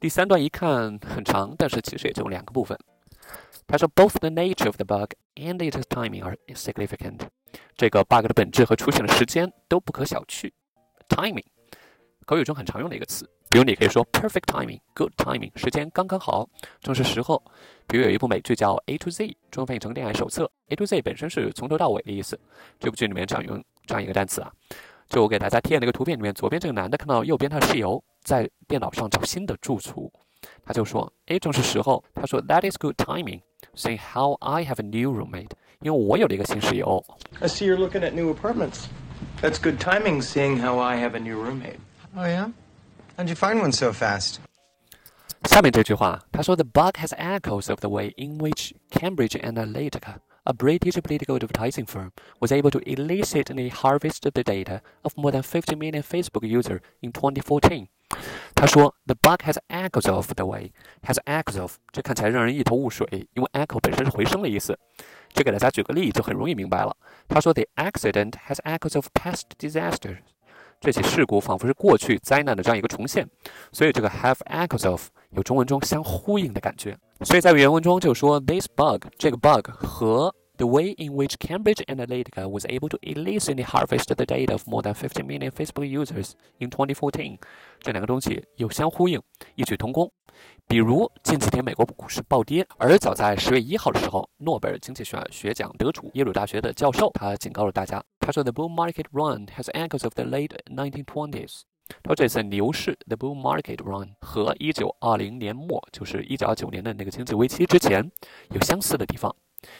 第三段一看很长，但是其实也就两个部分。他说，both the nature of the bug and its timing are significant。这个 bug 的本质和出现的时间都不可小觑。timing，口语中很常用的一个词。比如你可以说 perfect timing，good timing，时间刚刚好，正是时候。比如有一部美剧叫《A to Z》，中文翻译成《恋爱手册》。A to Z 本身是从头到尾的意思。这部剧里面这样用这样一个单词啊，就我给大家贴那个图片里面，左边这个男的看到右边他的室友在电脑上找新的住处，他就说：“哎，正是时候。”他说：“That is good timing, seeing how I have a new roommate。”因为我有了一个新室友。I see you're looking at new apartments. That's good timing, seeing how I have a new roommate. Oh yeah. How'd you find one so fast? 下面这句话，他说：“The bug has echoes of the way in which Cambridge Analytica, a British political advertising firm, was able to illicitly harvest the data of more than 50 million Facebook users in 2014。” 他说：“The bug has echoes of the way has echoes of，这看起来让人一头雾水，因为 echo 本身是回声的意思。这给大家举个例就很容易明白了。他说：“The accident has echoes of past disasters。”这起事故仿佛是过去灾难的这样一个重现，所以这个 have echoes of 有中文中相呼应的感觉。所以在原文中就说 this bug 这个 bug 和 the way in which Cambridge Analytica was able to illicitly harvest the data of more than 50 million Facebook users in 2014这两个东西有相呼应，异曲同工。比如近几天美国股市暴跌，而早在十月一号的时候，诺贝尔经济学学奖得主耶鲁大学的教授他警告了大家，他说 The bull market run has echoes of the late 1920s。他说这次牛市 the bull market run 和一九二零年末，就是一九二九年的那个经济危机之前有相似的地方，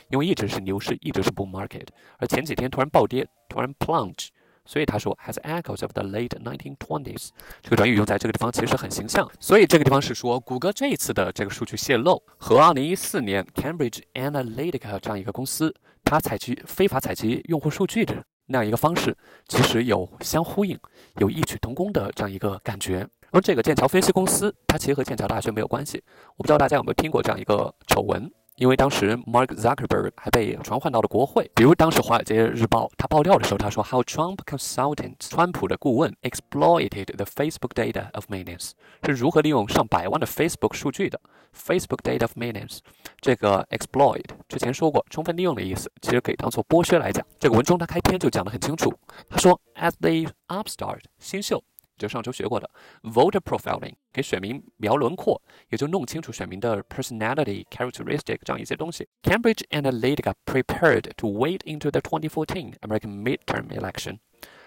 因为一直是牛市，一直是 bull market，而前几天突然暴跌，突然 plunge。所以他说 has echoes of the late 1920s。这个短语用在这个地方其实很形象。所以这个地方是说，谷歌这一次的这个数据泄露和2014年 Cambridge Analytica 这样一个公司它采集非法采集用户数据的那样一个方式，其实有相呼应、有异曲同工的这样一个感觉。而这个剑桥分析公司，它其实和剑桥大学没有关系。我不知道大家有没有听过这样一个丑闻。因为当时 Mark Zuckerberg 还被传唤到了国会。比如当时《华尔街日报》他爆料的时候，他说：“How Trump consultant 川普的顾问 exploited the Facebook data of millions，是如何利用上百万的 Facebook 数据的 Facebook data of millions。这个 exploit 之前说过，充分利用的意思，其实可以当做剥削来讲。这个文中他开篇就讲得很清楚，他说：“As the upstart，新秀。”就上周学过的 voter profiling，给选民描轮廓，也就弄清楚选民的 personality characteristic 这样一些东西。Cambridge Analytica prepared to wade into the 2014 American midterm election，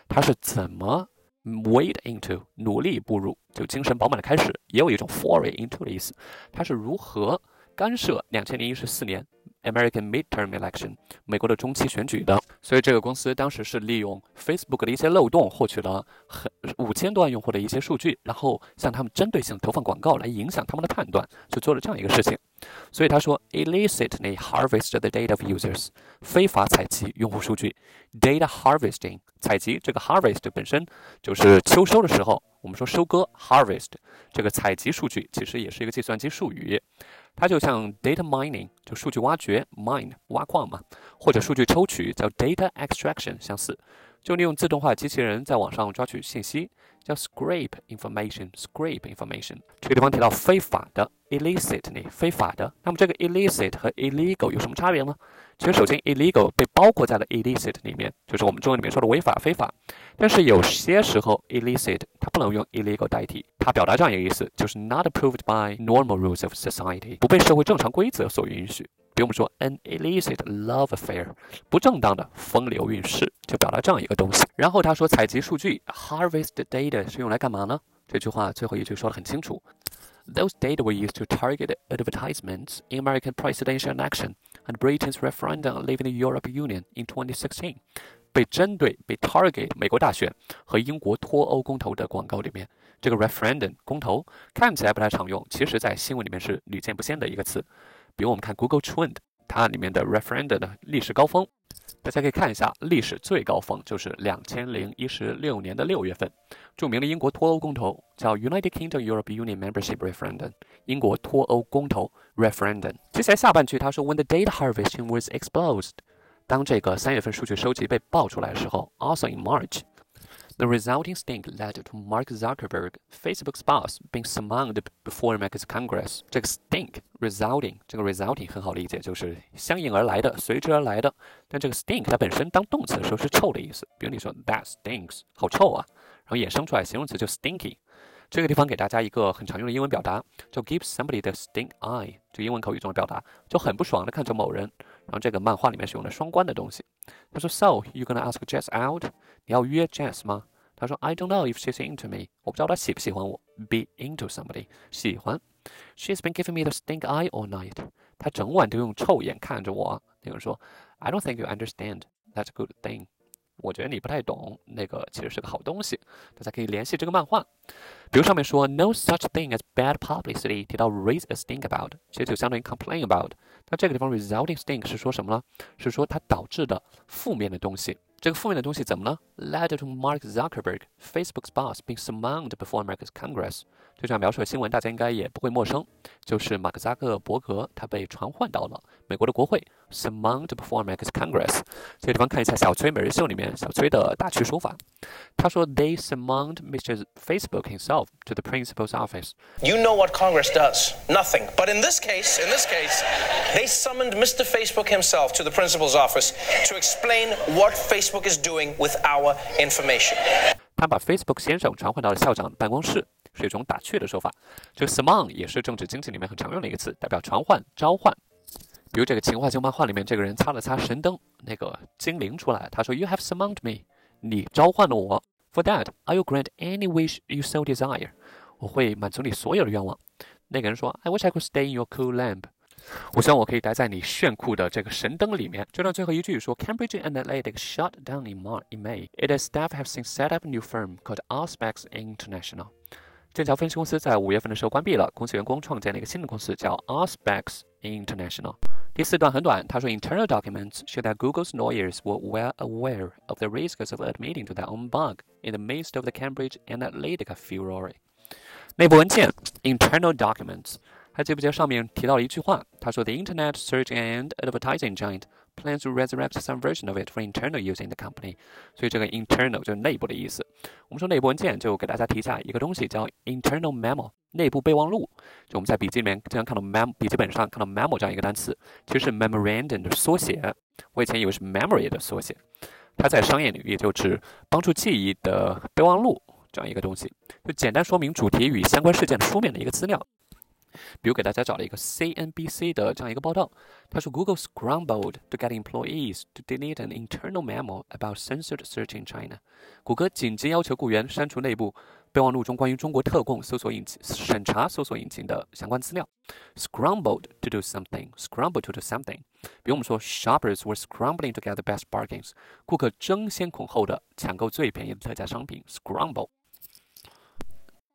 它是怎么 wade into 努力步入，就精神饱满的开始，也有一种 foray into 的意思。它是如何干涉两千零一十四年？American midterm election，美国的中期选举的，所以这个公司当时是利用 Facebook 的一些漏洞，获取了很五千多万用户的一些数据，然后向他们针对性投放广告来影响他们的判断，就做了这样一个事情。所以他说，illicitly harvest the data of users，非法采集用户数据。Data harvesting，采集这个 harvest 本身就是秋收的时候，我们说收割 harvest，这个采集数据其实也是一个计算机术语。它就像 data mining，就数据挖掘，mine 挖矿嘛，或者数据抽取叫 data extraction 相似，就利用自动化机器人在网上抓取信息，叫 scrape information，scrape information。这个地方提到非法的 illicitly，非法的。那么这个 illicit 和 illegal 有什么差别呢？其实首先 illegal 被包括在了 illicit 里面，就是我们中文里面说的违法、非法。但是有些时候 illicit 它不能用 illegal 代替，它表达这样一个意思，就是 not approved by normal rules of society，不被社会正常规则所允许。比如我们说 an illicit love affair，不正当的风流韵事，就表达这样一个东西。然后他说采集数据 harvest data 是用来干嘛呢？这句话最后一句说的很清楚，those data were used to target advertisements in American presidential election and Britain's referendum leaving the European Union in 2016。被针对被 target 美国大选和英国脱欧公投的广告里面，这个 referendum 公投看起来不太常用，其实在新闻里面是屡见不鲜的一个词。比如我们看 Google Trend，它里面的 referendum 的历史高峰，大家可以看一下，历史最高峰就是两千零一十六年的六月份，著名的英国脱欧公投叫 United Kingdom Europe Union Membership Referendum，英国脱欧公投 referendum。接下来下半句他说，When the data harvesting was exposed，当这个三月份数据收集被爆出来的时候，also in March。The resulting stink led to Mark Zuckerberg, Facebook's boss, being summoned before America's Congress. 这个 stink resulting，这个 resulting 很好理解，就是相应而来的、随之而来的。但这个 stink 它本身当动词的时候是臭的意思，比如你说 that stinks，好臭啊，然后衍生出来形容词就 stinky。这个地方给大家一个很常用的英文表达，叫 give somebody the stink eye。这英文口语中的表达就很不爽的看着某人。然后这个漫画里面是用的双关的东西。他说：“So you gonna ask Jess out？你要约 Jess 吗？”他说：“I don't know if she's into me。我不知道她喜不喜欢我。Be into somebody，喜欢。She's been giving me the stink eye all night。她整晚都用臭眼看着我。那个人说：“I don't think you understand. That's a good thing。”我觉得你不太懂，那个其实是个好东西。大家可以联系这个漫画，比如上面说 “No such thing as bad publicity” 提到 “raise a stink about”，其实就相当于 “complain about”。那这个地方 “resulting stink” 是说什么呢？是说它导致的负面的东西。 这个负面的东西怎么了？Led to Mark Zuckerberg, Facebook's boss, being summoned before America's Congress。就这样描述的新闻大家应该也不会陌生，就是马克扎克伯格他被传唤到了美国的国会，summoned before America's Congress。这个地方看一下小崔每日秀里面小崔的大趣说法。他说：“They summoned Mr. Facebook himself to the principal's office。” You know what Congress does? Nothing. But in this case, in this case, they summoned Mr. Facebook himself to the principal's office to explain what Facebook is doing with our information. 他把 Facebook 先生传唤到了校长办公室。是一种打趣的说法。这个 summon 也是政治经济里面很常用的一个词，代表传唤、召唤。 比如这个《情话秀》漫画里面，这个人擦了擦神灯，那个精灵出来，他说：“You have summoned me，你召唤了我。For that, I will grant any wish you so desire。我会满足你所有的愿望。”那个人说：“I wish I could stay in your cool lamp。”我希望我可以待在你炫酷的这个神灯里面。这段最后一句说：“Cambridge Analytica shut down in March in May. Its staff have since set up a new firm called Aspects International。”剑桥分析公司在五月份的时候关闭了，公司员工创建了一个新的公司，叫 Auspex International。第四段很短，他说：Internal documents show that Google's lawyers were well aware of the risks of admitting to their own bug in the midst of the Cambridge Analytica furore。内部文件 Internal documents，还记不记得上面提到了一句话？他说：The Internet search and advertising giant Plans to resurrect some version of it for internal use in the company。所以这个 internal 就是内部的意思。我们说内部文件，就给大家提一下一个东西叫 internal memo，内部备忘录。就我们在笔记里面经常看到 mem，笔记本上看到 memo 这样一个单词，其实是 memorandum 的缩写。我以前以为是 memory 的缩写。它在商业领域就指帮助记忆的备忘录这样一个东西，就简单说明主题与相关事件的书面的一个资料。比如给大家找了一个 CNBC 的这样一个报道，他说 Google scrambled to get employees to delete an internal memo about censored search in China。谷歌紧急要求雇员删除内部备忘录中关于中国特供搜索引擎审查搜索引擎的相关资料。Scrambled to do something, scrambled to do something。比如我们说 shoppers were scrambling to get the best bargains，顾客争先恐后的抢购最便宜的特价商品。Scramble。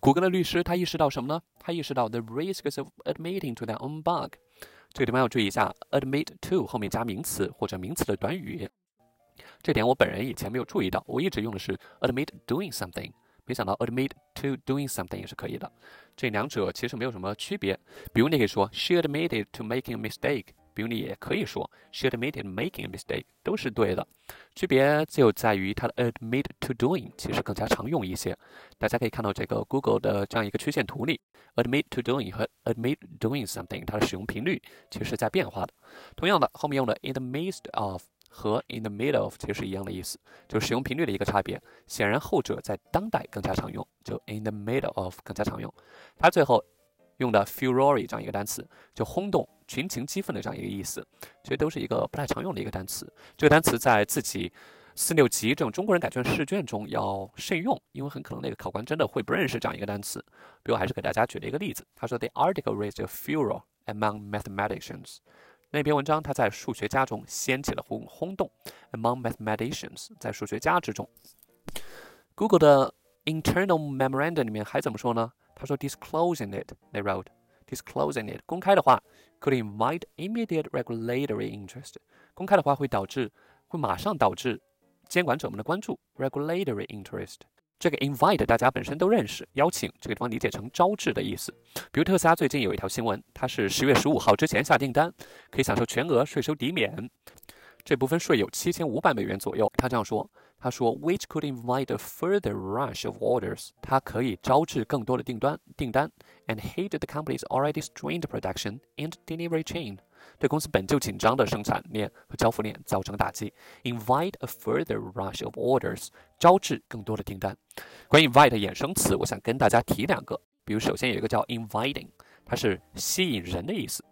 谷歌的律师他意识到什么呢？他意识到 the risks of admitting to their own bug。这个地方要注意一下，admit to 后面加名词或者名词的短语。这点我本人以前没有注意到，我一直用的是 admit doing something，没想到 admit to doing something 也是可以的。这两者其实没有什么区别。比如你可以说 she admitted to making a mistake。比如你也可以说 she admitted making a mistake，都是对的，区别就在于它的 admit to doing 其实更加常用一些。大家可以看到这个 Google 的这样一个曲线图里，admit to doing 和 admit doing something 它的使用频率其实是在变化的。同样的，后面用的 in the midst of 和 in the middle of 其实是一样的意思，就是使用频率的一个差别。显然后者在当代更加常用，就 in the middle of 更加常用。它最后用的 furor 这样一个单词，就轰动。群情激愤的这样一个意思，其实都是一个不太常用的一个单词。这个单词在自己四六级这种中国人改卷试卷中要慎用，因为很可能那个考官真的会不认识这样一个单词。比如，还是给大家举了一个例子，他说：“The article raised a furor among mathematicians。”那篇文章它在数学家中掀起了轰轰动。Among mathematicians，在数学家之中。Google 的 internal memorandum 里面还怎么说呢？他说：“Disclosing it，they wrote。” disclosing it 公开的话，could invite immediate regulatory interest。公开的话会导致，会马上导致监管者们的关注。regulatory interest，这个 invite 大家本身都认识，邀请这个地方理解成招致的意思。比如特斯拉最近有一条新闻，它是十月十五号之前下订单，可以享受全额税收抵免。这部分税有七千五百美元左右。他这样说他说，which could invite a further rush of orders，它可以招致更多的订单订单，and hit the company's already strained production and delivery chain，对公司本就紧张的生产链和交付链造成打击。invite a further rush of orders，招致更多的订单。关于 invite 衍生词，我想跟大家提两个，比如首先有一个叫 inviting，它是吸引人的意思。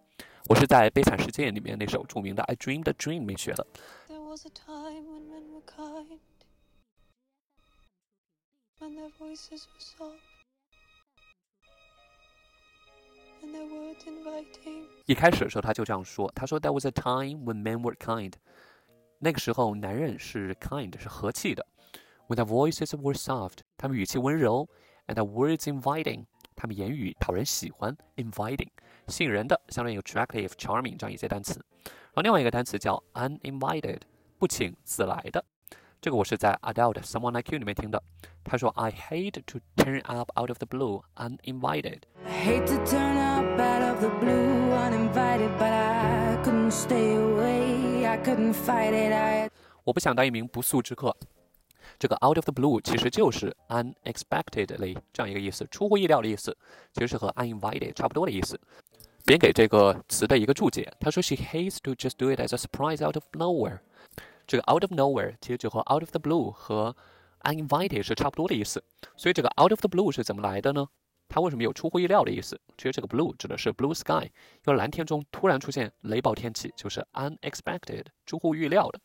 我是在《悲惨世界》里面那首著名的《I Dreamed a Dream》里学的。There was a time when men were kind, when their voices were soft, and their words inviting. 一开始的时候他就这样说，他说 There was a time when men were kind，那个时候男人是 kind 是和气的，when their voices were soft，他们语气温柔，and their words inviting，他们言语讨人喜欢，inviting 吸引人的，相当于 attractive、charming 这样一些单词。然后另外一个单词叫 uninvited，不请自来的。这个我是在 Adele 的 Someone Like You 里面听的。他说 I hate to turn up out of the blue uninvited。 I hate to turn up out of the blue uninvited, but I couldn't stay away. I couldn't fight it. I 我不想当一名不速之客。这个 out of the blue 其实就是 unexpectedly 这样一个意思，出乎意料的意思，其实是和 uninvited 差不多的意思。别人给这个词的一个注解，他说 she hates to just do it as a surprise out of nowhere。 这个 out of nowhere 其实就和 out of the blue 和 uninvited 是差不多的意思。所以这个 out of the blue 是怎么来的呢？它为什么有出乎意料的意思？其实这个 blue 指的是 blue sky，因为蓝天中突然出现雷暴天气，就是 unexpected 出乎预料的。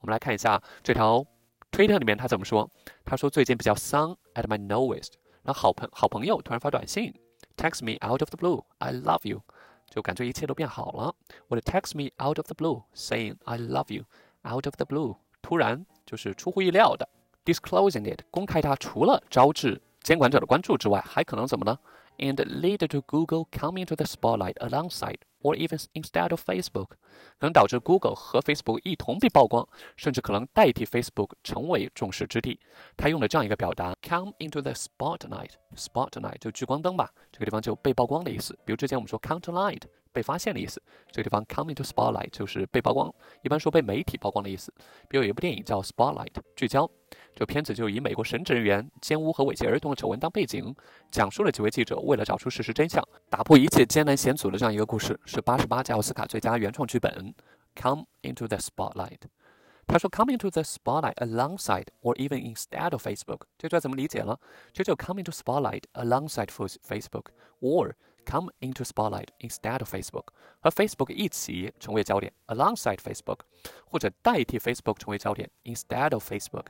我们来看一下这条推特里面他怎么说。他说最近比较丧 at my lowest，然后好朋好朋友突然发短信，text me out of the blue，I love you，就感觉一切都变好了。我的 text me out of the blue，saying I love you？Out of the blue，突然就是出乎意料的，disclosing it，公开它，除了招致监管者的关注之外，还可能怎么呢？And lead to Google coming to the spotlight alongside or even instead of Facebook，可能导致 Google 和 Facebook 一同被曝光，甚至可能代替 Facebook 成为众矢之的。他用了这样一个表达，come into the spotlight，spotlight 就聚光灯吧，这个地方就被曝光的意思。比如之前我们说 come to light，被发现的意思，这个地方 coming to spotlight 就是被曝光，一般说被媒体曝光的意思。比如有一部电影叫 Spotlight，聚焦。这片子就以美国神职人员奸污和猥亵儿童的丑闻当背景，讲述了几位记者为了找出事实真相，打破一切艰难险阻的这样一个故事，是八十八届奥斯卡最佳原创剧本。Come into the spotlight。他说 coming to the spotlight alongside or even instead of Facebook，这句话怎么理解呢？这就 coming to spotlight alongside Facebook or come into spotlight instead of Facebook，和 Facebook 一起成为焦点，alongside Facebook，或者代替 Facebook 成为焦点，instead of Facebook。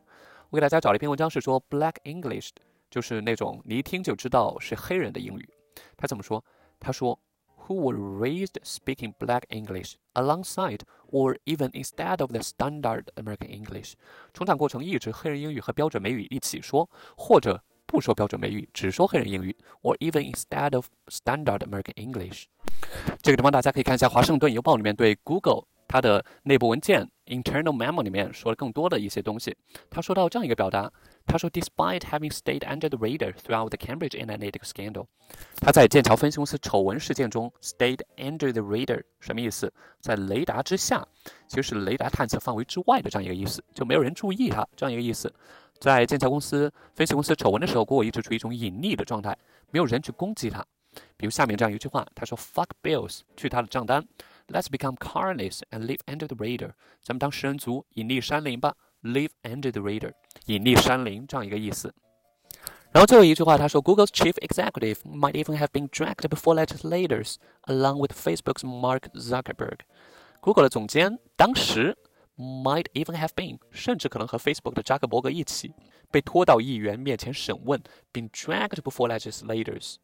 我给大家找了一篇文章，是说 Black English，就是那种你一听就知道是黑人的英语。他怎么说？他说，Who were raised speaking Black English alongside or even instead of the standard American English，成长过程一直黑人英语和标准美语一起说，或者 不说标准美语，只说黑人英语，or even instead of standard American English。这个地方大家可以看一下《华盛顿邮报》里面对 Google 它的内部文件 internal memo 里面说了更多的一些东西。他说到这样一个表达，他说，Despite having stayed under the radar throughout the Cambridge Analytica scandal，他在剑桥分析公司丑闻事件中 stayed under the radar 什么意思？在雷达之下，其实是雷达探测范围之外的这样一个意思，就没有人注意他这样一个意思。在剑桥公司分析公司丑闻的时候，谷歌一直处于一种隐匿的状态，没有人去攻击他。比如下面这样一句话，他说：“Fuck bills，去他的账单。” Let's become careless and live under the radar。咱们当食人族，隐匿山林吧。Live under the radar，隐匿山林这样一个意思。然后最后一句话，他说，Google's chief executive might even have been dragged before legislators along with Facebook's Mark Zuckerberg。Google 的总监当时 might even have been，甚至可能和 Facebook 的扎克伯格一起被拖到议员面前审问，并 dragged before legislators。